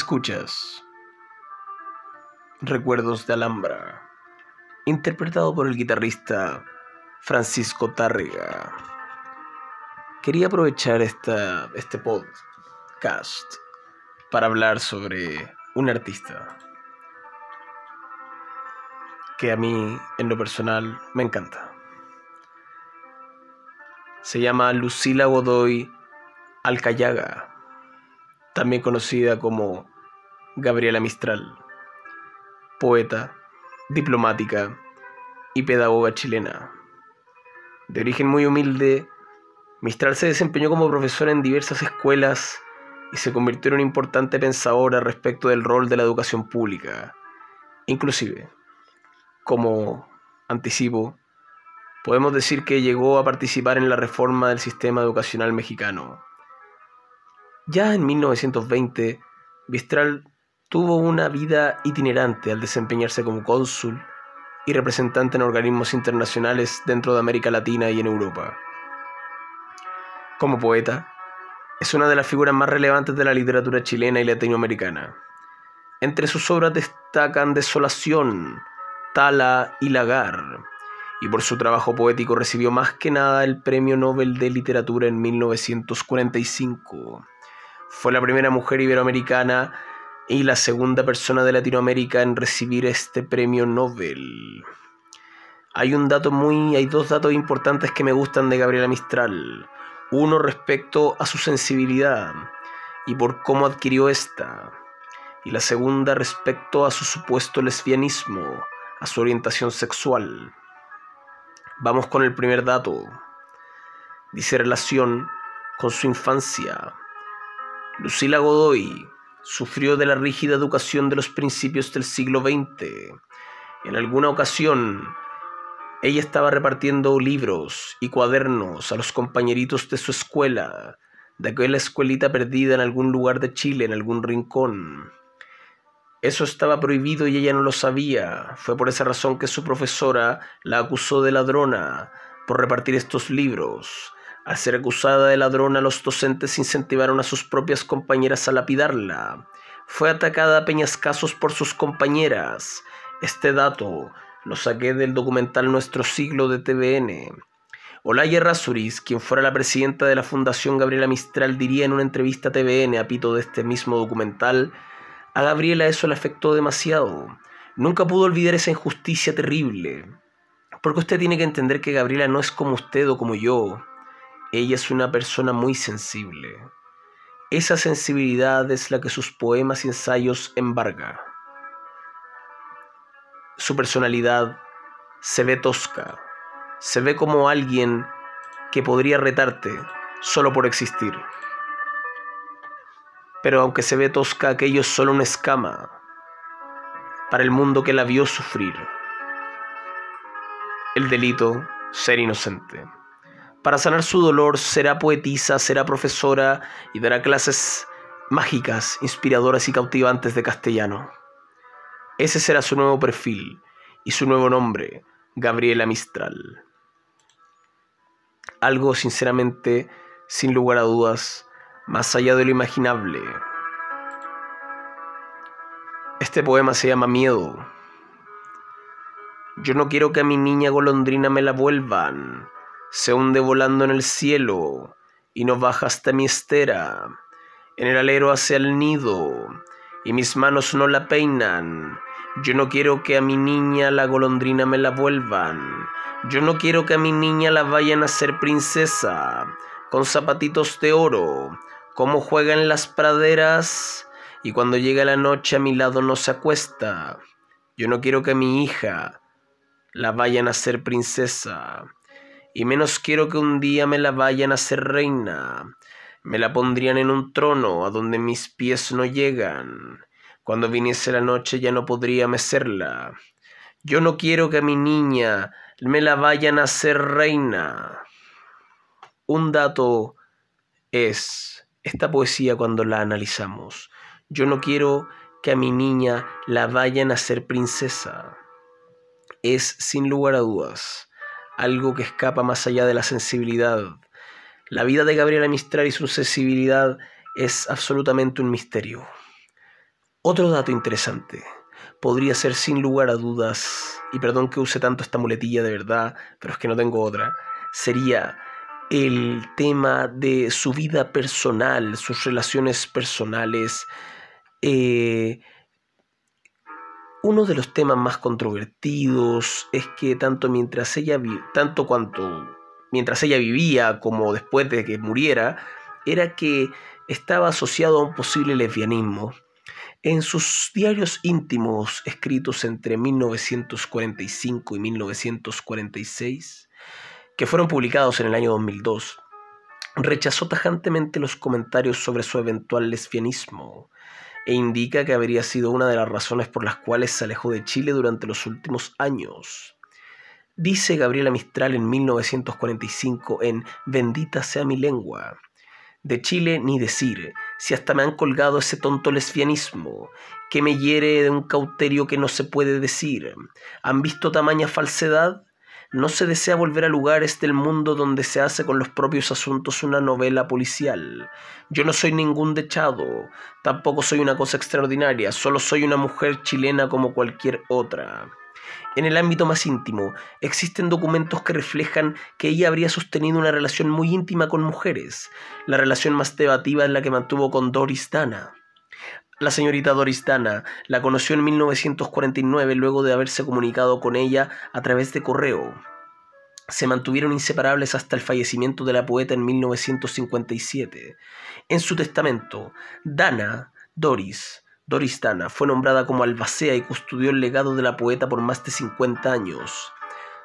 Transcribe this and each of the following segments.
Escuchas Recuerdos de Alhambra, interpretado por el guitarrista Francisco Tárrega. Quería aprovechar esta, este podcast para hablar sobre un artista que a mí, en lo personal, me encanta. Se llama Lucila Godoy Alcayaga también conocida como Gabriela Mistral, poeta, diplomática y pedagoga chilena. De origen muy humilde, Mistral se desempeñó como profesora en diversas escuelas y se convirtió en una importante pensadora respecto del rol de la educación pública. Inclusive, como anticipo, podemos decir que llegó a participar en la reforma del sistema educacional mexicano ya en 1920, Mistral tuvo una vida itinerante al desempeñarse como cónsul y representante en organismos internacionales dentro de América Latina y en Europa. Como poeta, es una de las figuras más relevantes de la literatura chilena y latinoamericana. Entre sus obras destacan Desolación, Tala y Lagar, y por su trabajo poético recibió más que nada el Premio Nobel de Literatura en 1945. Fue la primera mujer iberoamericana y la segunda persona de Latinoamérica en recibir este premio Nobel. Hay un dato muy, hay dos datos importantes que me gustan de Gabriela Mistral. Uno respecto a su sensibilidad y por cómo adquirió esta. Y la segunda respecto a su supuesto lesbianismo, a su orientación sexual. Vamos con el primer dato. Dice relación con su infancia. Lucila Godoy sufrió de la rígida educación de los principios del siglo XX. En alguna ocasión, ella estaba repartiendo libros y cuadernos a los compañeritos de su escuela, de aquella escuelita perdida en algún lugar de Chile, en algún rincón. Eso estaba prohibido y ella no lo sabía. Fue por esa razón que su profesora la acusó de ladrona por repartir estos libros. Al ser acusada de ladrona, los docentes incentivaron a sus propias compañeras a lapidarla. Fue atacada a peñascasos por sus compañeras. Este dato lo saqué del documental Nuestro Siglo de TVN. Olaya Rasuris, quien fuera la presidenta de la Fundación Gabriela Mistral, diría en una entrevista a TVN a pito de este mismo documental, a Gabriela eso le afectó demasiado. Nunca pudo olvidar esa injusticia terrible. Porque usted tiene que entender que Gabriela no es como usted o como yo. Ella es una persona muy sensible. Esa sensibilidad es la que sus poemas y ensayos embarga. Su personalidad se ve tosca, se ve como alguien que podría retarte solo por existir. Pero aunque se ve tosca, aquello es solo una escama para el mundo que la vio sufrir. El delito, ser inocente. Para sanar su dolor será poetisa, será profesora y dará clases mágicas, inspiradoras y cautivantes de castellano. Ese será su nuevo perfil y su nuevo nombre, Gabriela Mistral. Algo sinceramente, sin lugar a dudas, más allá de lo imaginable. Este poema se llama Miedo. Yo no quiero que a mi niña golondrina me la vuelvan se hunde volando en el cielo y no baja hasta mi estera, en el alero hacia el nido, y mis manos no la peinan. Yo no quiero que a mi niña la golondrina me la vuelvan. Yo no quiero que a mi niña la vayan a ser princesa, con zapatitos de oro, como juega en las praderas, y cuando llega la noche a mi lado no se acuesta. Yo no quiero que a mi hija la vayan a ser princesa y menos quiero que un día me la vayan a hacer reina. Me la pondrían en un trono a donde mis pies no llegan. Cuando viniese la noche ya no podría mecerla. Yo no quiero que a mi niña me la vayan a hacer reina. Un dato es esta poesía cuando la analizamos. Yo no quiero que a mi niña la vayan a hacer princesa. Es sin lugar a dudas algo que escapa más allá de la sensibilidad. La vida de Gabriela Mistral y su sensibilidad es absolutamente un misterio. Otro dato interesante podría ser sin lugar a dudas, y perdón que use tanto esta muletilla de verdad, pero es que no tengo otra, sería el tema de su vida personal, sus relaciones personales. Eh, uno de los temas más controvertidos es que tanto mientras ella tanto cuanto mientras ella vivía como después de que muriera, era que estaba asociado a un posible lesbianismo. En sus diarios íntimos escritos entre 1945 y 1946, que fueron publicados en el año 2002, rechazó tajantemente los comentarios sobre su eventual lesbianismo e indica que habría sido una de las razones por las cuales se alejó de Chile durante los últimos años. Dice Gabriela Mistral en 1945 en Bendita sea mi lengua. De Chile ni decir, si hasta me han colgado ese tonto lesbianismo, que me hiere de un cauterio que no se puede decir. ¿Han visto tamaña falsedad? No se desea volver a lugares del mundo donde se hace con los propios asuntos una novela policial. Yo no soy ningún dechado, tampoco soy una cosa extraordinaria, solo soy una mujer chilena como cualquier otra. En el ámbito más íntimo, existen documentos que reflejan que ella habría sostenido una relación muy íntima con mujeres. La relación más debativa es la que mantuvo con Doris Dana. La señorita Doris Dana la conoció en 1949 luego de haberse comunicado con ella a través de correo. Se mantuvieron inseparables hasta el fallecimiento de la poeta en 1957. En su testamento, Dana, Doris, Doristana fue nombrada como albacea y custodió el legado de la poeta por más de 50 años.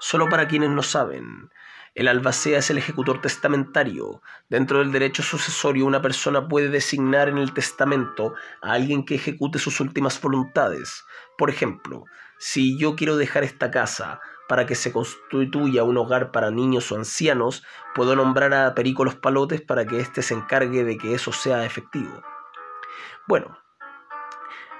Solo para quienes no saben, el albacea es el ejecutor testamentario. Dentro del derecho sucesorio, una persona puede designar en el testamento a alguien que ejecute sus últimas voluntades. Por ejemplo, si yo quiero dejar esta casa para que se constituya un hogar para niños o ancianos, puedo nombrar a Perico Los Palotes para que éste se encargue de que eso sea efectivo. Bueno,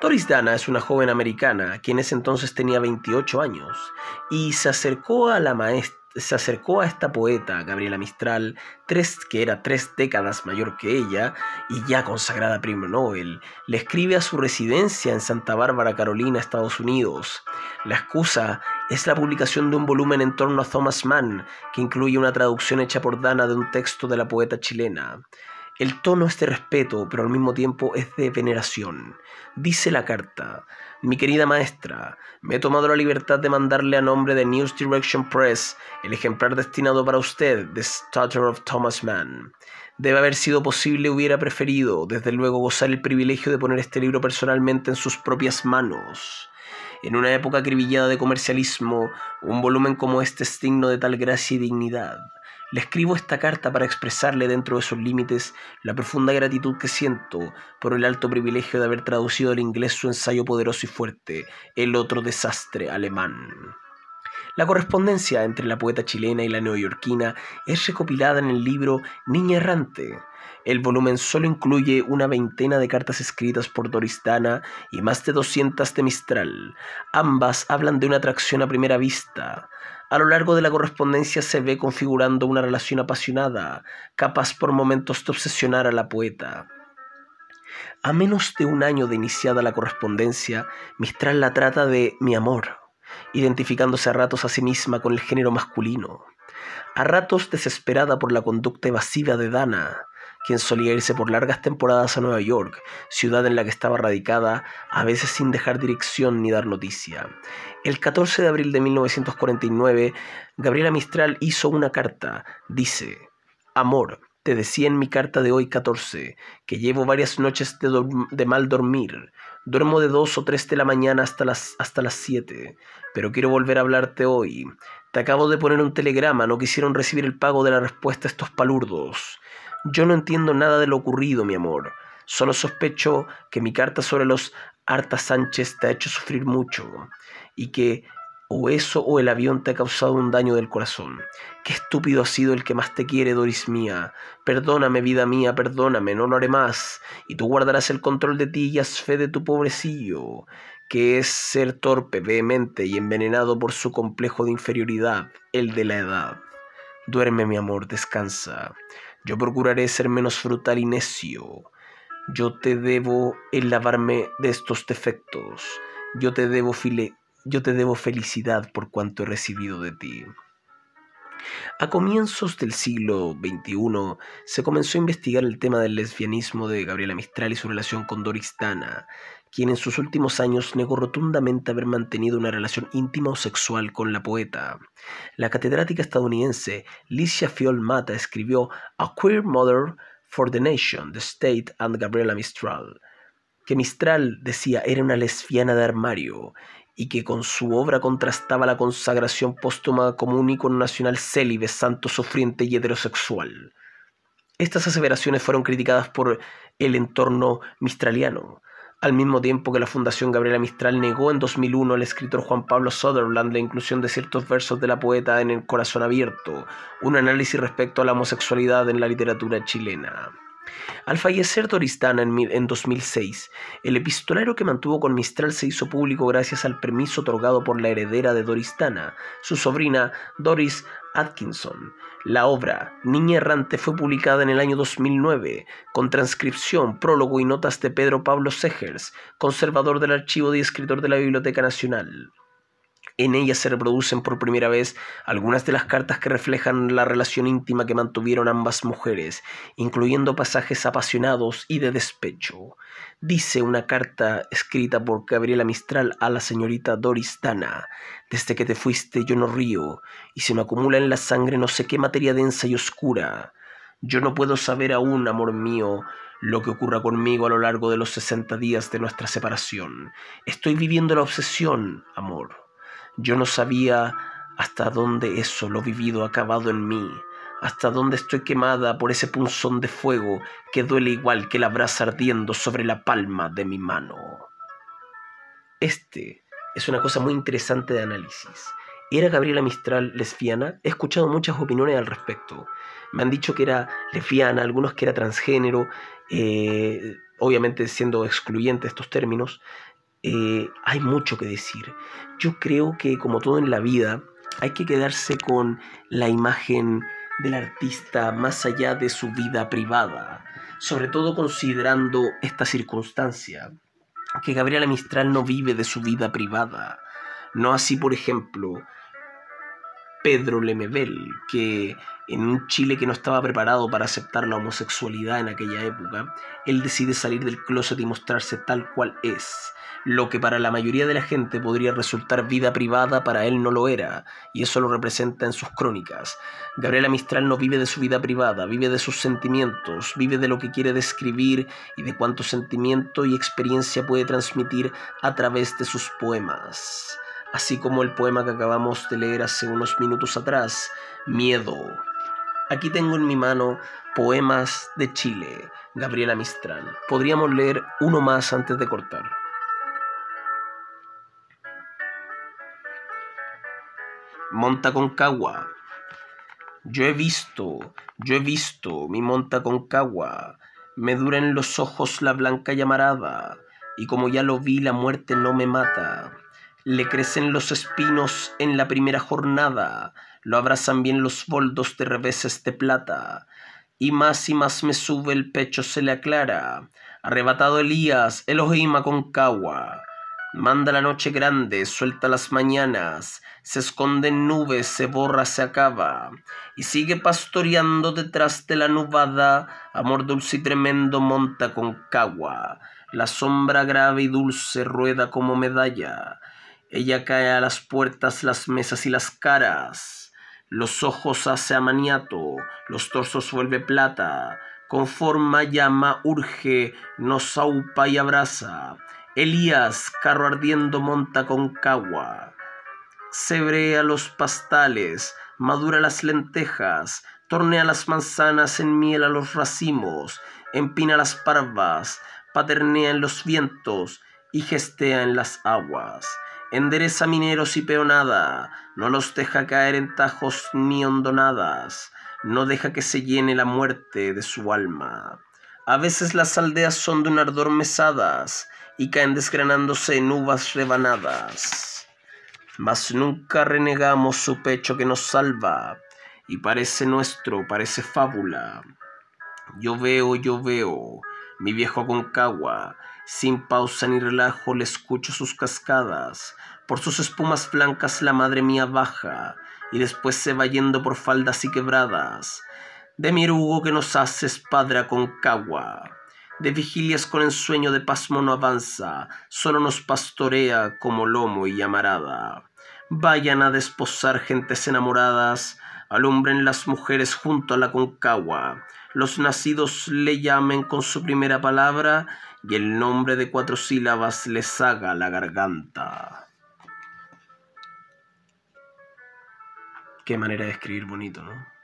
Doris Dana es una joven americana, quien en ese entonces tenía 28 años, y se acercó a la maestra se acercó a esta poeta, Gabriela Mistral, tres, que era tres décadas mayor que ella y ya consagrada premio Nobel. Le escribe a su residencia en Santa Bárbara, Carolina, Estados Unidos. La excusa es la publicación de un volumen en torno a Thomas Mann, que incluye una traducción hecha por Dana de un texto de la poeta chilena. El tono es de respeto, pero al mismo tiempo es de veneración. Dice la carta, mi querida maestra, me he tomado la libertad de mandarle a nombre de News Direction Press el ejemplar destinado para usted, The Stutter of Thomas Mann. Debe haber sido posible, hubiera preferido, desde luego, gozar el privilegio de poner este libro personalmente en sus propias manos. En una época acribillada de comercialismo, un volumen como este es digno de tal gracia y dignidad. Le escribo esta carta para expresarle dentro de sus límites la profunda gratitud que siento por el alto privilegio de haber traducido al inglés su ensayo poderoso y fuerte, El otro desastre alemán. La correspondencia entre la poeta chilena y la neoyorquina es recopilada en el libro Niña Errante. El volumen solo incluye una veintena de cartas escritas por Doristana y más de 200 de Mistral. Ambas hablan de una atracción a primera vista, a lo largo de la correspondencia se ve configurando una relación apasionada, capaz por momentos de obsesionar a la poeta. A menos de un año de iniciada la correspondencia, Mistral la trata de mi amor, identificándose a ratos a sí misma con el género masculino, a ratos desesperada por la conducta evasiva de Dana, quien solía irse por largas temporadas a Nueva York, ciudad en la que estaba radicada, a veces sin dejar dirección ni dar noticia. El 14 de abril de 1949, Gabriela Mistral hizo una carta. Dice, Amor, te decía en mi carta de hoy 14 que llevo varias noches de, mal dormir. Duermo de dos o tres de la mañana hasta las, hasta las siete, pero quiero volver a hablarte hoy. Te acabo de poner un telegrama, no quisieron recibir el pago de la respuesta a estos palurdos. Yo no entiendo nada de lo ocurrido, mi amor. Solo sospecho que mi carta sobre los Arta Sánchez te ha hecho sufrir mucho y que o eso o el avión te ha causado un daño del corazón. Qué estúpido ha sido el que más te quiere, Doris mía. Perdóname, vida mía, perdóname, no lo haré más. Y tú guardarás el control de ti y haz fe de tu pobrecillo, que es ser torpe, vehemente y envenenado por su complejo de inferioridad, el de la edad. Duerme, mi amor, descansa. Yo procuraré ser menos frutal y necio. Yo te debo el lavarme de estos defectos. Yo te debo, file yo te debo felicidad por cuanto he recibido de ti. A comienzos del siglo XXI se comenzó a investigar el tema del lesbianismo de Gabriela Mistral y su relación con Doris Dana, quien en sus últimos años negó rotundamente haber mantenido una relación íntima o sexual con la poeta. La catedrática estadounidense Licia Fiol Mata escribió A Queer Mother for the Nation, the State and Gabriela Mistral, que Mistral decía era una lesbiana de armario y que con su obra contrastaba la consagración póstuma como un icono nacional célibe, santo, sufriente y heterosexual. Estas aseveraciones fueron criticadas por el entorno mistraliano, al mismo tiempo que la Fundación Gabriela Mistral negó en 2001 al escritor Juan Pablo Sutherland la inclusión de ciertos versos de la poeta en El Corazón Abierto, un análisis respecto a la homosexualidad en la literatura chilena. Al fallecer Doristana en 2006, el epistolario que mantuvo con Mistral se hizo público gracias al permiso otorgado por la heredera de Doristana, su sobrina Doris Atkinson. La obra Niña Errante fue publicada en el año 2009, con transcripción, prólogo y notas de Pedro Pablo Segers, conservador del archivo y escritor de la Biblioteca Nacional. En ella se reproducen por primera vez algunas de las cartas que reflejan la relación íntima que mantuvieron ambas mujeres, incluyendo pasajes apasionados y de despecho. Dice una carta escrita por Gabriela Mistral a la señorita Doris Dana. Desde que te fuiste yo no río, y se me acumula en la sangre no sé qué materia densa y oscura. Yo no puedo saber aún, amor mío, lo que ocurra conmigo a lo largo de los sesenta días de nuestra separación. Estoy viviendo la obsesión, amor yo no sabía hasta dónde eso lo vivido ha acabado en mí, hasta dónde estoy quemada por ese punzón de fuego que duele igual que la brasa ardiendo sobre la palma de mi mano. Este es una cosa muy interesante de análisis. ¿Era Gabriela Mistral lesbiana? He escuchado muchas opiniones al respecto. Me han dicho que era lesbiana, algunos que era transgénero, eh, obviamente siendo excluyente estos términos, eh, hay mucho que decir. Yo creo que como todo en la vida, hay que quedarse con la imagen del artista más allá de su vida privada, sobre todo considerando esta circunstancia, que Gabriela Mistral no vive de su vida privada, no así por ejemplo Pedro Lemebel, que en un Chile que no estaba preparado para aceptar la homosexualidad en aquella época, él decide salir del closet y mostrarse tal cual es. Lo que para la mayoría de la gente podría resultar vida privada, para él no lo era, y eso lo representa en sus crónicas. Gabriela Mistral no vive de su vida privada, vive de sus sentimientos, vive de lo que quiere describir y de cuánto sentimiento y experiencia puede transmitir a través de sus poemas. Así como el poema que acabamos de leer hace unos minutos atrás, Miedo. Aquí tengo en mi mano Poemas de Chile, Gabriela Mistral. Podríamos leer uno más antes de cortar. Monta Concagua. Yo he visto, yo he visto mi monta Concagua. Me dura en los ojos la blanca llamarada, y como ya lo vi, la muerte no me mata. Le crecen los espinos en la primera jornada, lo abrazan bien los boldos de reveses de plata, y más y más me sube el pecho se le aclara. Arrebatado Elías, Elohim Concagua. Manda la noche grande, suelta las mañanas, se esconde en nubes, se borra, se acaba, y sigue pastoreando detrás de la nubada, amor dulce y tremendo monta con cagua, la sombra grave y dulce rueda como medalla, ella cae a las puertas, las mesas y las caras, los ojos hace amaniato, los torsos vuelve plata, con forma llama urge, nos aupa y abraza, Elías, carro ardiendo monta con cagua. Sebrea los pastales, madura las lentejas, tornea las manzanas en miel a los racimos, empina las parvas, paternea en los vientos y gestea en las aguas. Endereza mineros y peonada, no los deja caer en tajos ni hondonadas, no deja que se llene la muerte de su alma. A veces las aldeas son de un ardor mesadas, y caen desgranándose en uvas rebanadas. Mas nunca renegamos su pecho que nos salva, y parece nuestro, parece fábula. Yo veo, yo veo, mi viejo Aconcagua, sin pausa ni relajo le escucho sus cascadas, por sus espumas blancas la madre mía baja, y después se va yendo por faldas y quebradas, de mi erugo que nos haces, padre Aconcagua. De vigilias con ensueño de pasmo no avanza, solo nos pastorea como lomo y llamarada. Vayan a desposar gentes enamoradas, alumbren las mujeres junto a la concagua, los nacidos le llamen con su primera palabra y el nombre de cuatro sílabas les haga la garganta. Qué manera de escribir bonito, ¿no?